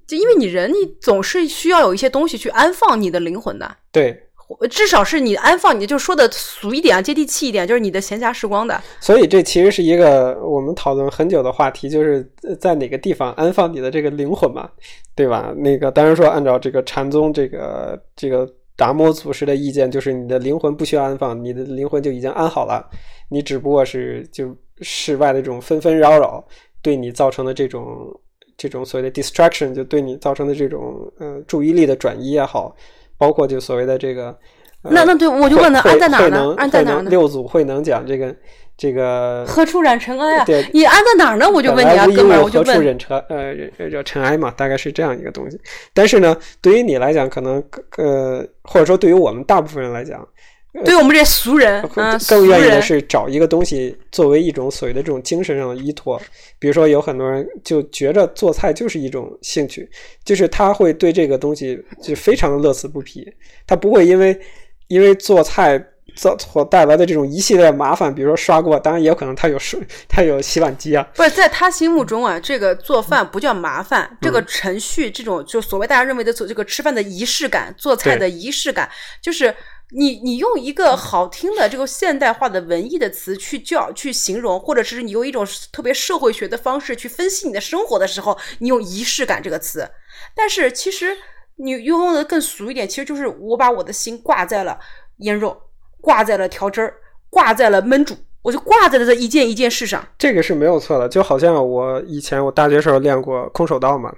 Speaker 1: 就因为你人，你总是需要有一些东西去安放你的灵魂的。
Speaker 2: 对。
Speaker 1: 至少是你安放，你就说的俗一点啊，接地气一点，就是你的闲暇时光的。
Speaker 2: 所以这其实是一个我们讨论很久的话题，就是在哪个地方安放你的这个灵魂嘛，对吧？那个当然说，按照这个禅宗这个这个达摩祖师的意见，就是你的灵魂不需要安放，你的灵魂就已经安好了，你只不过是就室外的这种纷纷扰扰对你造成的这种这种所谓的 distraction，就对你造成的这种呃注意力的转移也好。包括就所谓的这个，
Speaker 1: 那那对我就问他安在哪呢？安在哪呢？
Speaker 2: 六祖慧能讲这个这个
Speaker 1: 何处染尘埃啊？
Speaker 2: 对，
Speaker 1: 你安在哪儿呢？我就问你啊，哥们儿，我就
Speaker 2: 问何处染尘呃叫尘埃嘛？大概是这样一个东西。但是呢，对于你来讲，可能呃或者说对于我们大部分人来讲。
Speaker 1: 对我们这些俗人，
Speaker 2: 更愿意的是找一个东西作为一种所谓的这种精神上的依托。比如说，有很多人就觉着做菜就是一种兴趣，就是他会对这个东西就非常的乐此不疲。他不会因为因为做菜造所带来的这种一系列麻烦，比如说刷锅，当然也有可能他有水，他有洗碗机啊。
Speaker 1: 不是在他心目中啊，这个做饭不叫麻烦，这个程序，这种就所谓大家认为的做这个吃饭的仪式感，做菜的仪式感，就是。你你用一个好听的这个现代化的文艺的词去叫去形容，或者是你用一种特别社会学的方式去分析你的生活的时候，你用仪式感这个词。但是其实你用的更俗一点，其实就是我把我的心挂在了腌肉，挂在了调汁儿，挂在了焖煮。我就挂在了这一件一件事上，
Speaker 2: 这个是没有错的。就好像我以前我大学时候练过空手道嘛，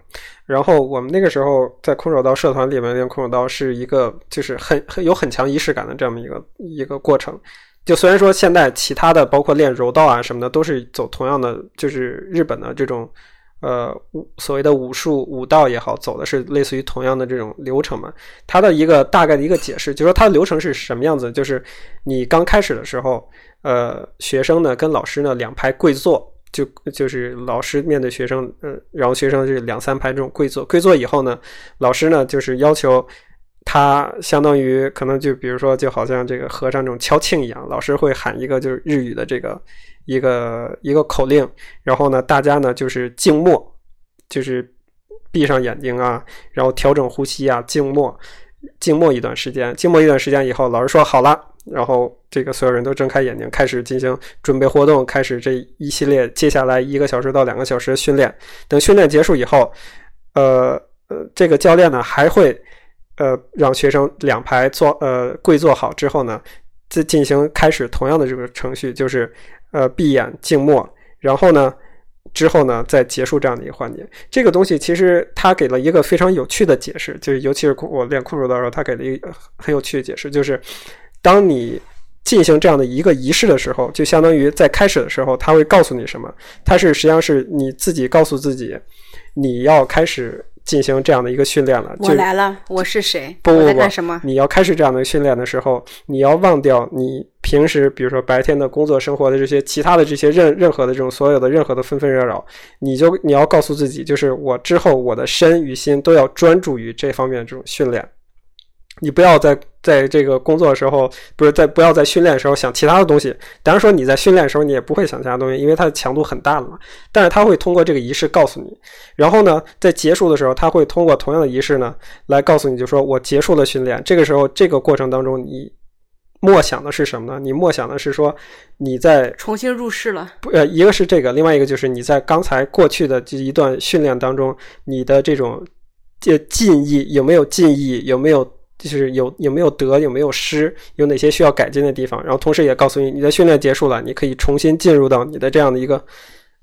Speaker 2: 然后我们那个时候在空手道社团里面练空手道是一个就是很很有很强仪式感的这么一个一个过程。就虽然说现在其他的包括练柔道啊什么的都是走同样的，就是日本的这种呃武所谓的武术武道也好，走的是类似于同样的这种流程嘛。它的一个大概的一个解释，就是说它的流程是什么样子，就是你刚开始的时候。呃，学生呢跟老师呢两排跪坐，就就是老师面对学生，呃，然后学生是两三排这种跪坐。跪坐以后呢，老师呢就是要求他相当于可能就比如说，就好像这个和尚这种敲磬一样，老师会喊一个就是日语的这个一个一个口令，然后呢，大家呢就是静默，就是闭上眼睛啊，然后调整呼吸啊，静默，静默一段时间，静默一段时间以后，老师说好了，然后这个所有人都睁开眼睛，开始进行准备活动，开始这一系列接下来一个小时到两个小时的训练。等训练结束以后，呃呃，这个教练呢还会。呃，让学生两排坐，呃，跪坐好之后呢，再进行开始同样的这个程序，就是呃，闭眼静默，然后呢，之后呢，再结束这样的一个环节。这个东西其实他给了一个非常有趣的解释，就是尤其是我练空手道的时候，他给了一个很有趣的解释，就是当你进行这样的一个仪式的时候，就相当于在开始的时候，他会告诉你什么？他是实际上是你自己告诉自己，你要开始。进行这样的一个训练了。
Speaker 1: 我来了，我是谁？
Speaker 2: 不不
Speaker 1: 不什么？
Speaker 2: 你要开始这样的训练的时候，你要忘掉你平时，比如说白天的工作、生活的这些其他的这些任任何的这种所有的任何的纷纷扰扰，你就你要告诉自己，就是我之后我的身与心都要专注于这方面这种训练。你不要在在这个工作的时候，不是在不要在训练的时候想其他的东西。当然说你在训练的时候，你也不会想其他东西，因为它的强度很大了嘛。但是他会通过这个仪式告诉你，然后呢，在结束的时候，他会通过同样的仪式呢来告诉你，就说我结束了训练。这个时候，这个过程当中，你默想的是什么呢？你默想的是说你在
Speaker 1: 重新入世了。
Speaker 2: 不，呃，一个是这个，另外一个就是你在刚才过去的这一段训练当中，你的这种这进意有没有进意，有没有？就是有有没有得有没有失，有哪些需要改进的地方，然后同时也告诉你，你的训练结束了，你可以重新进入到你的这样的一个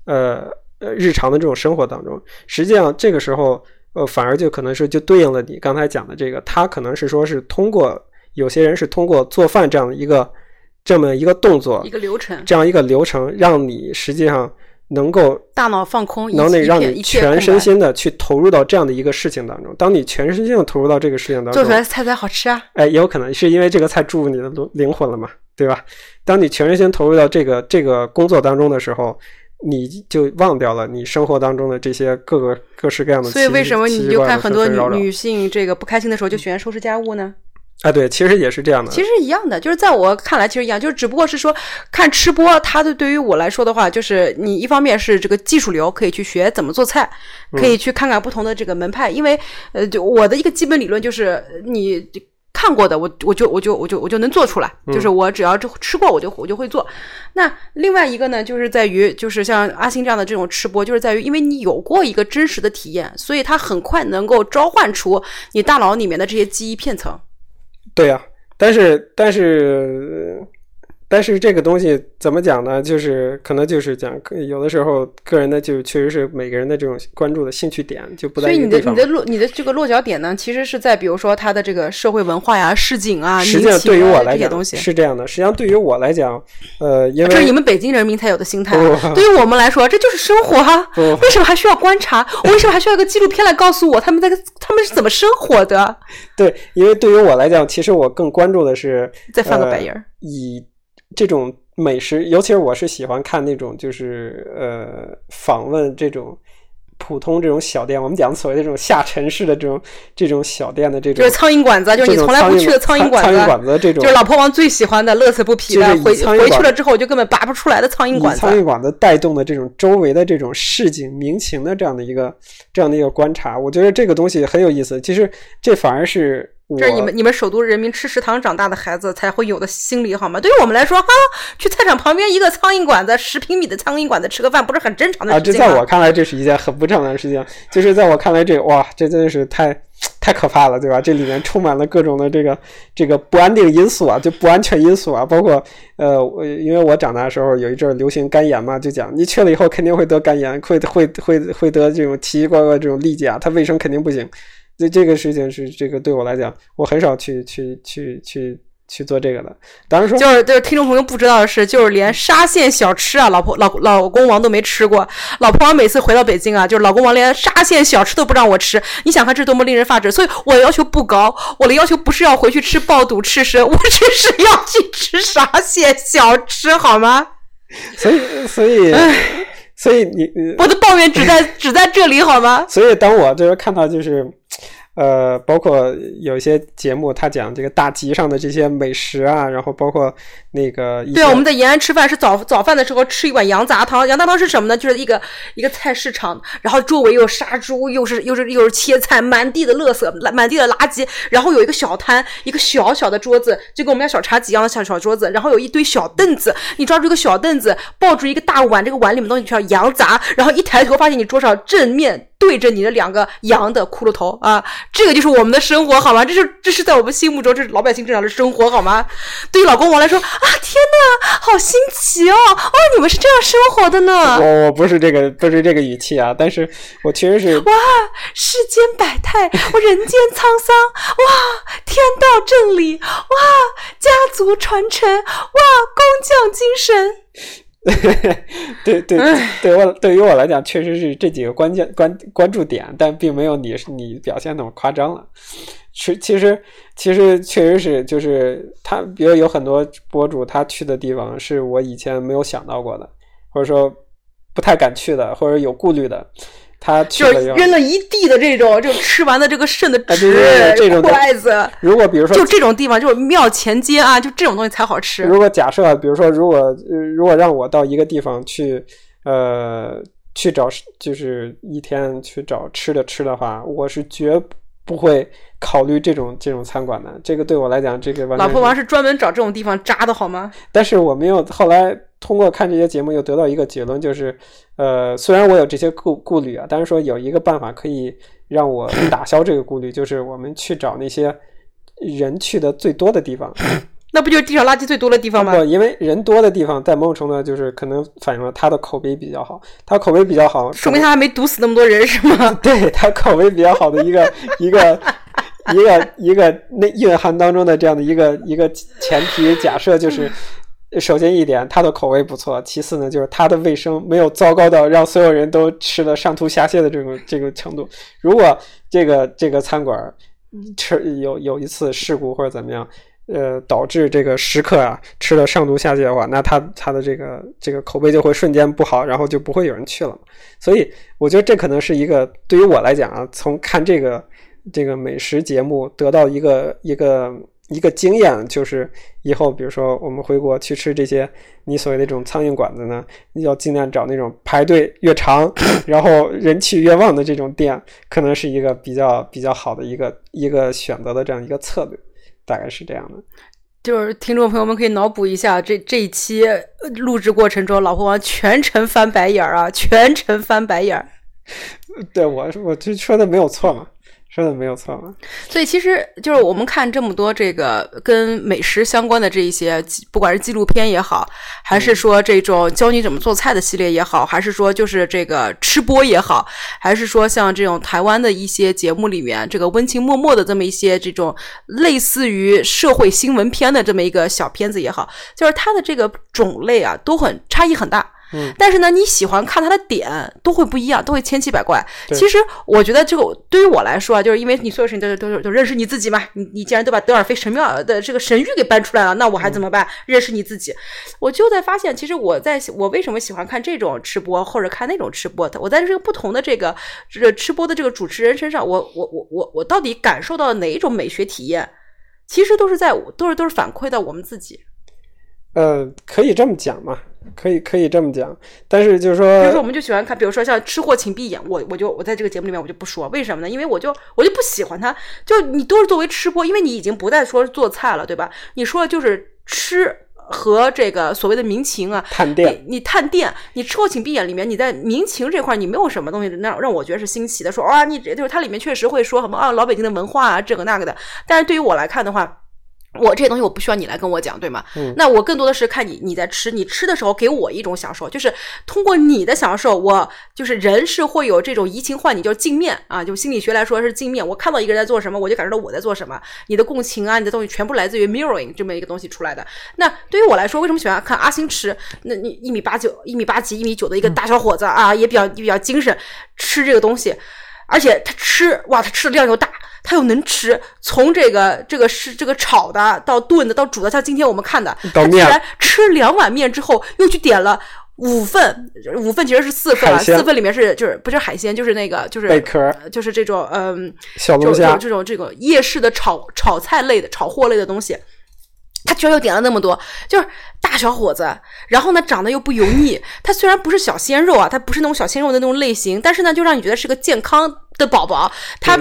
Speaker 2: 呃呃日常的这种生活当中。实际上这个时候，呃，反而就可能是就对应了你刚才讲的这个，他可能是说是通过有些人是通过做饭这样的一个这么一个动作
Speaker 1: 一个流程，
Speaker 2: 这样一个流程，让你实际上。能够
Speaker 1: 大脑放空，
Speaker 2: 能得让你全身心的去投入到这样的一个事情当中。当你全身心的投入到这个事情当中，
Speaker 1: 做出来菜才好吃啊！
Speaker 2: 哎，也有可能是因为这个菜注入你的灵魂了嘛，对吧？当你全身心投入到这个这个工作当中的时候，你就忘掉了你生活当中的这些各个各式各样的。
Speaker 1: 所以为什么你就看很多女女性这个不开心的时候就喜欢收拾家务呢？
Speaker 2: 啊，对，其实也是这样的。
Speaker 1: 其实一样的，就是在我看来，其实一样，就是只不过是说看吃播，它的对于我来说的话，就是你一方面是这个技术流，可以去学怎么做菜，可以去看看不同的这个门派。因为呃，就我的一个基本理论就是，你看过的，我我就我就我就我就能做出来，就是我只要这吃过，我就我就会做。那另外一个呢，就是在于，就是像阿星这样的这种吃播，就是在于，因为你有过一个真实的体验，所以它很快能够召唤出你大脑里面的这些记忆片层。
Speaker 2: 对呀，但是但是。但是这个东西怎么讲呢？就是可能就是讲，有的时候个人的就确实是每个人的这种关注的兴趣点就不在。
Speaker 1: 所以你的你的落你的这个落脚点呢，其实是在比如说他的这个社会文化呀、市井啊、
Speaker 2: 实际上对于我来讲是这样的。实际上对于我来讲，呃，因为
Speaker 1: 这是你们北京人民才有的心态。对于我们来说，这就是生活啊。为什么还需要观察？我为什么还需要一个纪录片来告诉我他们在他们是怎么生活的？
Speaker 2: 对，因为对于我来讲，其实我更关注的是
Speaker 1: 再翻个白眼儿
Speaker 2: 以。这种美食，尤其是我是喜欢看那种，就是呃，访问这种普通这种小店。我们讲所谓的这种下沉式的这种这种小店的这种，
Speaker 1: 就是苍蝇馆子，就是你从来不去的苍
Speaker 2: 蝇
Speaker 1: 馆子。
Speaker 2: 苍蝇馆子这种，
Speaker 1: 就是老婆王最喜欢的，乐此不疲的。回回去了之后就根本拔不出来的苍蝇馆子。
Speaker 2: 苍蝇馆子带动的这种周围的这种市井民情的这样的一个这样的一个观察，我觉得这个东西很有意思。其实这反而是。
Speaker 1: 这是你们你们首都人民吃食堂长大的孩子才会有的心理好吗？对于我们来说，哈，去菜场旁边一个苍蝇馆子，十平米的苍蝇馆子吃个饭，不是很正常的事
Speaker 2: 情吗？啊，这在我看来，这是一件很不正常的事情。就是在我看来，这哇，这真的是太太可怕了，对吧？这里面充满了各种的这个这个不安定因素啊，就不安全因素啊，包括呃，我因为我长大的时候有一阵流行肝炎嘛，就讲你去了以后肯定会得肝炎，会会会会得这种奇奇怪怪这种痢疾啊，它卫生肯定不行。这这个事情是这个对我来讲，我很少去去去去去做这个的。当然说，
Speaker 1: 就是就是听众朋友不知道的是，就是连沙县小吃啊，老婆老老公王都没吃过。老婆王每次回到北京啊，就是老公王连沙县小吃都不让我吃。你想看这多么令人发指？所以我的要求不高，我的要求不是要回去吃爆肚吃蛇，我只是要去吃沙县小吃，好吗？
Speaker 2: 所 以所以。所以你，
Speaker 1: 我的抱怨只在 只在这里好吗？
Speaker 2: 所以当我就是看到就是，呃，包括有一些节目，他讲这个大集上的这些美食啊，然后包括那个
Speaker 1: 对，我们在延安吃饭是早早饭的时候吃一碗羊杂汤，羊杂汤是什么呢？就是一个一个菜市场，然后周围又杀猪，又是又是又是切菜，满地的垃圾，满地的垃圾，然后有一个小摊，一个小小的桌子，就跟我们家小茶几一样的小小桌子，然后有一堆小凳子，你抓住一个小凳子，抱住一个大碗，这个碗里面东西叫羊杂，然后一抬头发现你桌上正面。对着你的两个羊的骷髅头啊，这个就是我们的生活，好吗？这是这是在我们心目中，这是老百姓正常的生活，好吗？对于老公王来说啊，天哪，好新奇哦！哦，你们是这样生活的呢？
Speaker 2: 我我不是这个不是这个语气啊，但是我确实是
Speaker 1: 哇，世间百态，我人间沧桑，哇，天道正理，哇，家族传承，哇，工匠精神。
Speaker 2: 对 对对，我对于我来讲，确实是这几个关键关关注点，但并没有你你表现那么夸张了。其其实其实确实是，就是他，比如有很多博主，他去的地方是我以前没有想到过的，或者说不太敢去的，或者有顾虑的。他
Speaker 1: 就是扔了一地的这种，就吃完的这个剩的
Speaker 2: 纸
Speaker 1: 筷子。
Speaker 2: 如果比如说，
Speaker 1: 就这种地方，就是庙前街啊，就这种东西才好吃。
Speaker 2: 如果假设，比如说，如果如果让我到一个地方去，呃，去找，就是一天去找吃的吃的话，我是绝不会考虑这种这种餐馆的。这个对我来讲，这个
Speaker 1: 老婆王是专门找这种地方扎的好吗？
Speaker 2: 但是我没有后来。通过看这些节目，又得到一个结论，就是，呃，虽然我有这些顾顾虑啊，但是说有一个办法可以让我打消这个顾虑，就是我们去找那些人去的最多的地方。
Speaker 1: 那不就是地上垃圾最多的地方吗？
Speaker 2: 不，因为人多的地方，在某种程度就是可能反映了他的口碑比较好，他口碑比较好，
Speaker 1: 说明他还没毒死那么多人，是吗？
Speaker 2: 对他口碑比较好的一个 一个一个一个那蕴含当中的这样的一个一个前提假设就是。首先一点，它的口味不错；其次呢，就是它的卫生没有糟糕到让所有人都吃的上吐下泻的这种这个程度。如果这个这个餐馆吃有有一次事故或者怎么样，呃，导致这个食客啊吃的上吐下泻的话，那他他的这个这个口碑就会瞬间不好，然后就不会有人去了。所以我觉得这可能是一个对于我来讲啊，从看这个这个美食节目得到一个一个。一个经验就是，以后比如说我们回国去吃这些你所谓的这种苍蝇馆子呢，要尽量找那种排队越长，然后人气越旺的这种店，可能是一个比较比较好的一个一个选择的这样一个策略，大概是这样的。
Speaker 1: 就是听众朋友们可以脑补一下，这这一期录制过程中，老婆王全程翻白眼儿啊，全程翻白眼儿。
Speaker 2: 对我，我就说的没有错嘛。说的没有错嘛？
Speaker 1: 所以其实就是我们看这么多这个跟美食相关的这一些，不管是纪录片也好，还是说这种教你怎么做菜的系列也好，还是说就是这个吃播也好，还是说像这种台湾的一些节目里面这个温情脉脉的这么一些这种类似于社会新闻片的这么一个小片子也好，就是它的这个种类啊都很差异很大。
Speaker 2: 嗯，
Speaker 1: 但是呢，你喜欢看它的点都会不一样，都会千奇百怪。其实我觉得这个对于我来说啊，就是因为你所有事情都都都认识你自己嘛。你你既然都把德尔菲神庙的这个神谕给搬出来了，那我还怎么办？认识你自己，我就在发现，其实我在我为什么喜欢看这种吃播或者看那种吃播？我在这个不同的这个这个吃播的这个主持人身上，我我我我我到底感受到哪一种美学体验？其实都是在都是都是反馈到我们自己。
Speaker 2: 呃，可以这么讲嘛？可以可以这么讲，但是就是说，
Speaker 1: 比如说我们就喜欢看，比如说像吃货请闭眼，我我就我在这个节目里面我就不说，为什么呢？因为我就我就不喜欢他，就你都是作为吃播，因为你已经不再说做菜了，对吧？你说的就是吃和这个所谓的民情啊，
Speaker 2: 探店，
Speaker 1: 你探店，你吃货请闭眼里面，你在民情这块你没有什么东西让让我觉得是新奇的，说啊，你就是它里面确实会说什么啊，老北京的文化啊，这个那个的，但是对于我来看的话。我这些东西我不需要你来跟我讲，对吗？
Speaker 2: 嗯，
Speaker 1: 那我更多的是看你你在吃，你吃的时候给我一种享受，就是通过你的享受，我就是人是会有这种移情换你，就是镜面啊，就心理学来说是镜面。我看到一个人在做什么，我就感受到我在做什么。你的共情啊，你的东西全部来自于 mirroring 这么一个东西出来的。那对于我来说，为什么喜欢看阿星吃？那你一米八九、一米八几、一米九的一个大小伙子啊，也比较比较精神，吃这个东西，而且他吃哇，他吃的量又大。他又能吃，从这个这个是这个炒的到炖的到煮的，像今天我们看的，他居然吃两碗面之后，又去点了五份，五份其实是四份啊，四份里面是就是不是海鲜，就是那个就是
Speaker 2: 贝壳，
Speaker 1: 就是这种嗯
Speaker 2: 小龙虾
Speaker 1: 这种这种夜市的炒炒菜类的炒货类的东西。他居然又点了那么多，就是大小伙子，然后呢长得又不油腻。他虽然不是小鲜肉啊，他不是那种小鲜肉的那种类型，但是呢就让你觉得是个健康的宝宝。他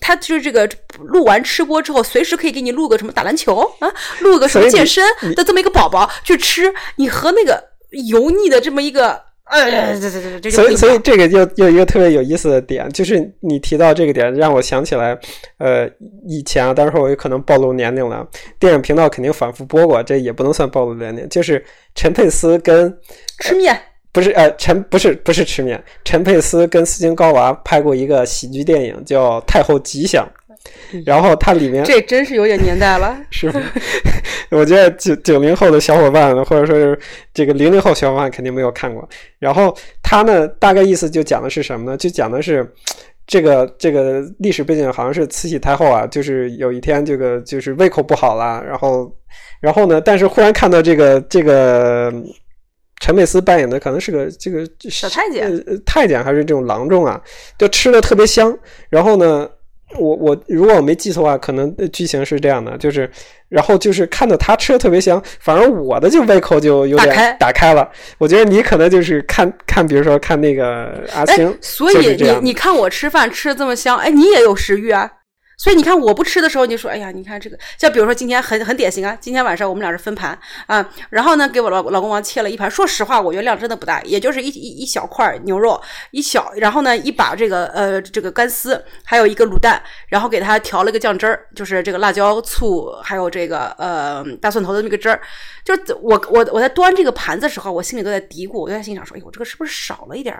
Speaker 1: 他就是这个录完吃播之后，随时可以给你录个什么打篮球啊，录个什么健身的这么一个宝宝去吃。你和那个油腻的这么一个。哎，对对对对，
Speaker 2: 所以所以这个又又一个特别有意思的点，就是你提到这个点，让我想起来，呃，以前啊，当时我有可能暴露年龄了，电影频道肯定反复播过，这也不能算暴露年龄，就是陈佩斯跟
Speaker 1: 吃面，
Speaker 2: 不是呃陈不是不是吃面，陈佩斯跟斯金高娃拍过一个喜剧电影叫《太后吉祥》。然后它里面
Speaker 1: 这真是有点年代了，
Speaker 2: 是吧？我觉得九九零后的小伙伴，或者说是这个零零后小伙伴肯定没有看过。然后他呢，大概意思就讲的是什么呢？就讲的是这个这个历史背景，好像是慈禧太后啊，就是有一天这个就是胃口不好了，然后然后呢，但是忽然看到这个这个陈佩斯扮演的可能是个这个
Speaker 1: 小太监，
Speaker 2: 太监还是这种郎中啊，就吃的特别香，然后呢。我我如果我没记错的话，可能剧情是这样的，就是然后就是看到他吃的特别香，反而我的就胃口就有点打开了。我觉得你可能就是看看，比如说看那个阿星，
Speaker 1: 所以你你看我吃饭吃的这么香，哎，你也有食欲啊。所以你看，我不吃的时候，你说，哎呀，你看这个，像比如说今天很很典型啊，今天晚上我们俩是分盘啊，然后呢，给我老老公王切了一盘，说实话，我觉得量真的不大，也就是一一一小块牛肉，一小，然后呢，一把这个呃这个干丝，还有一个卤蛋，然后给他调了个酱汁儿，就是这个辣椒醋，还有这个呃大蒜头的那个汁儿，就是我我我在端这个盘子的时候，我心里都在嘀咕，我在心想说，哎，我这个是不是少了一点？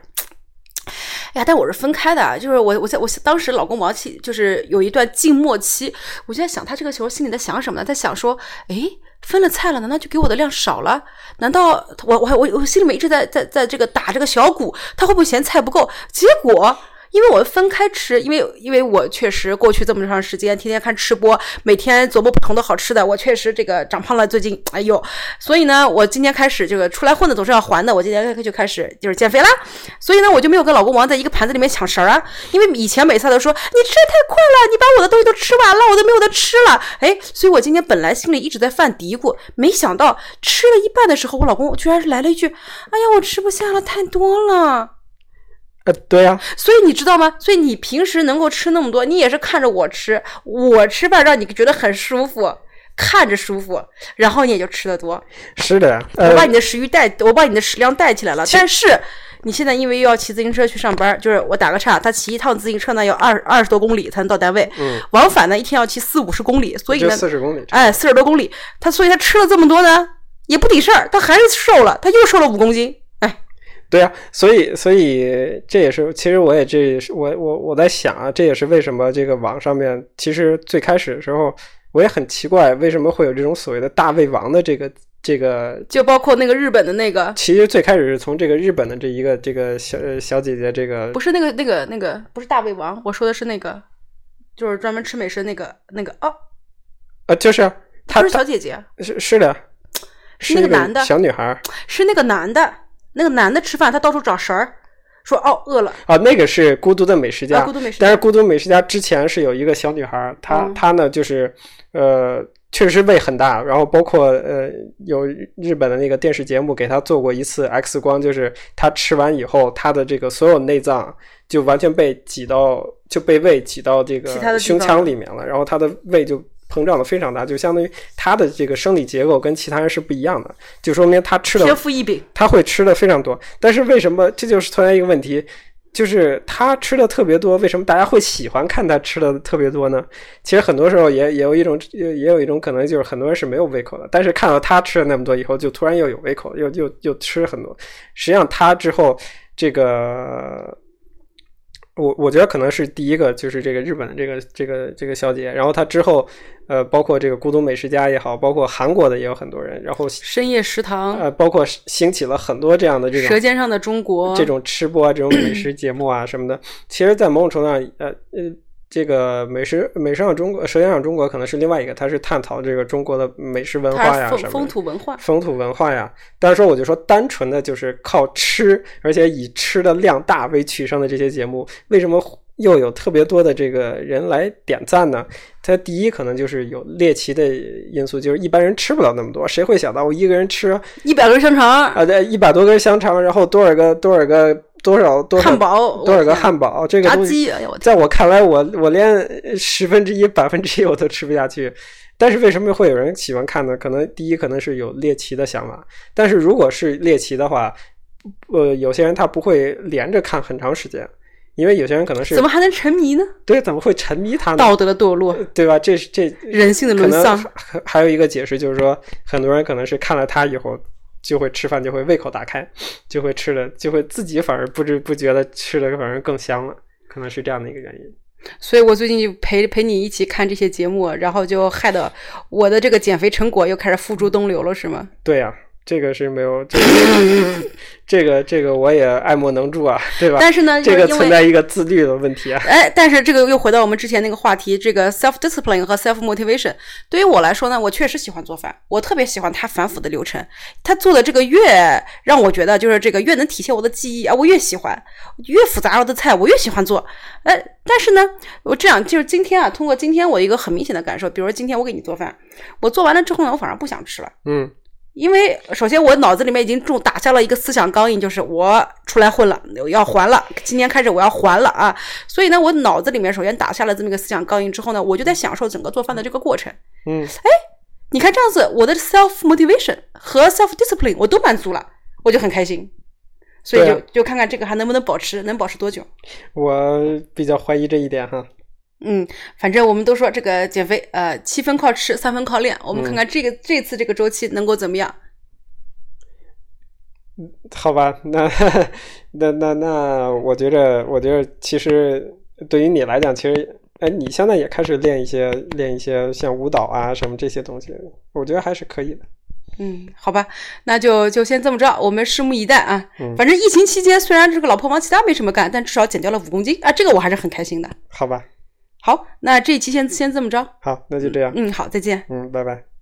Speaker 1: 哎呀，但我是分开的，就是我，我在我当时老公忙期，就是有一段静默期，我就在想，他这个时候心里在想什么呢？在想说，哎，分了菜了，难道就给我的量少了？难道我我我我心里面一直在在在这个打这个小鼓，他会不会嫌菜不够？结果。因为我分开吃，因为因为我确实过去这么长时间天天看吃播，每天琢磨不同的好吃的，我确实这个长胖了。最近，哎呦，所以呢，我今天开始这个出来混的总是要还的，我今天就开始就是减肥啦。所以呢，我就没有跟老公王在一个盘子里面抢食儿啊。因为以前每次都说你吃的太快了，你把我的东西都吃完了，我都没有得吃了。哎，所以我今天本来心里一直在犯嘀咕，没想到吃了一半的时候，我老公居然是来了一句：“哎呀，我吃不下了，太多了。”
Speaker 2: 呃，对呀，
Speaker 1: 所以你知道吗？所以你平时能够吃那么多，你也是看着我吃，我吃饭让你觉得很舒服，看着舒服，然后你也就吃的多。
Speaker 2: 是的，
Speaker 1: 我把你的食欲带，我把你的食量带起来了。但是你现在因为又要骑自行车去上班，就是我打个岔，他骑一趟自行车呢要二二十多公里才能到单位，
Speaker 2: 嗯，
Speaker 1: 往返呢一天要骑四五十公里，所以呢
Speaker 2: 四十公里，
Speaker 1: 哎，四十多公里，他所以他吃了这么多呢也不抵事儿，他还是瘦了，他又瘦了五公斤。
Speaker 2: 对啊，所以所以这也是，其实我也这也是我我我在想啊，这也是为什么这个网上面，其实最开始的时候我也很奇怪，为什么会有这种所谓的大胃王的这个这个，
Speaker 1: 就包括那个日本的那个，
Speaker 2: 其实最开始是从这个日本的这一个这个小小姐姐，这个
Speaker 1: 不是那个那个那个不是大胃王，我说的是那个，就是专门吃美食那个那个哦，
Speaker 2: 呃，就是她
Speaker 1: 是小姐姐，
Speaker 2: 是是的，
Speaker 1: 是那个男的
Speaker 2: 小女孩，
Speaker 1: 是那个男的。那个男的吃饭，他到处找食儿，说哦饿了
Speaker 2: 啊。那个是孤独的美食家，
Speaker 1: 孤独美食。
Speaker 2: 但是孤独美食家之前是有一个小女孩，她她呢就是呃确实胃很大，然后包括呃有日本的那个电视节目给她做过一次 X 光，就是她吃完以后，她的这个所有内脏就完全被挤到就被胃挤到这个胸腔里面了，然后她的胃就。膨胀的非常大，就相当于他的这个生理结构跟其他人是不一样的，就说明他吃的
Speaker 1: 天赋异禀，
Speaker 2: 他会吃的非常多。但是为什么这就是存在一个问题，就是他吃的特别多，为什么大家会喜欢看他吃的特别多呢？其实很多时候也也有一种也有一种可能，就是很多人是没有胃口的，但是看到他吃了那么多以后，就突然又有胃口，又又又吃很多。实际上他之后这个。我我觉得可能是第一个，就是这个日本的这个这个这个小姐，然后她之后，呃，包括这个孤独美食家也好，包括韩国的也有很多人，然后
Speaker 1: 深夜食堂，
Speaker 2: 呃，包括兴起了很多这样的这种
Speaker 1: 舌尖上的中国
Speaker 2: 这种吃播啊，这种美食节目啊什么的。其实，在某种程度上，呃呃，这个美食美食上中国，舌尖上中国可能是另外一个，它是探讨这个中国的美食文化呀，什么
Speaker 1: 风土文化，
Speaker 2: 风土文化呀。但是说，我就说单纯的就是靠吃，而且以吃的量大为取胜的这些节目，为什么又有特别多的这个人来点赞呢？它第一可能就是有猎奇的因素，就是一般人吃不了那么多，谁会想到我一个人吃
Speaker 1: 一百根香肠
Speaker 2: 啊？对，一百多根香肠，然后多少个多少个。多少多少
Speaker 1: 汉堡？
Speaker 2: 多少个汉堡？这个
Speaker 1: 炸鸡，
Speaker 2: 在我看来，我我连十分之一、百分之一我都吃不下去。但是为什么会有人喜欢看呢？可能第一可能是有猎奇的想法，但是如果是猎奇的话，呃，有些人他不会连着看很长时间，因为有些人可能是
Speaker 1: 怎么还能沉迷呢？
Speaker 2: 对，怎么会沉迷他呢？
Speaker 1: 道德的堕落，
Speaker 2: 对吧？这是这
Speaker 1: 人性的沦丧。
Speaker 2: 还还有一个解释就是说，很多人可能是看了他以后。就会吃饭，就会胃口打开，就会吃的，就会自己反而不知不觉的吃的反而更香了，可能是这样的一个原因。
Speaker 1: 所以我最近就陪陪你一起看这些节目，然后就害得我的这个减肥成果又开始付诸东流了，是吗？
Speaker 2: 对呀。这个是没有，这个 这个这个我也爱莫能助啊，对吧？
Speaker 1: 但是呢，
Speaker 2: 这个存在一个自律的问题啊。
Speaker 1: 哎，但是这个又回到我们之前那个话题，这个 self discipline 和 self motivation。对于我来说呢，我确实喜欢做饭，我特别喜欢它反腐的流程。他做的这个越让我觉得就是这个越能体现我的记忆啊，我越喜欢。越复杂的菜我越喜欢做。哎，但是呢，我这样就是今天啊，通过今天我一个很明显的感受，比如说今天我给你做饭，我做完了之后呢，我反而不想吃了。
Speaker 2: 嗯。
Speaker 1: 因为首先我脑子里面已经种打下了一个思想钢印，就是我出来混了，我要还了。今年开始我要还了啊！所以呢，我脑子里面首先打下了这么一个思想钢印之后呢，我就在享受整个做饭的这个过程。
Speaker 2: 嗯，哎，
Speaker 1: 你看这样子，我的 self motivation 和 self discipline 我都满足了，我就很开心。所以就就看看这个还能不能保持，能保持多久？
Speaker 2: 我比较怀疑这一点哈。
Speaker 1: 嗯，反正我们都说这个减肥，呃，七分靠吃，三分靠练。我们看看这个这次这个周期能够怎么样？
Speaker 2: 好吧，那那那那，我觉着，我觉得其实对于你来讲，其实，哎，你现在也开始练一些练一些像舞蹈啊什么这些东西，我觉得还是可以的。
Speaker 1: 嗯，好吧，那就就先这么着，我们拭目以待啊。反正疫情期间，虽然这个老婆王其他没什么干，但至少减掉了五公斤啊，这个我还是很开心的。
Speaker 2: 好吧。
Speaker 1: 好，那这一期先先这么着。
Speaker 2: 好，那就这样。
Speaker 1: 嗯，好，再见。
Speaker 2: 嗯，拜拜。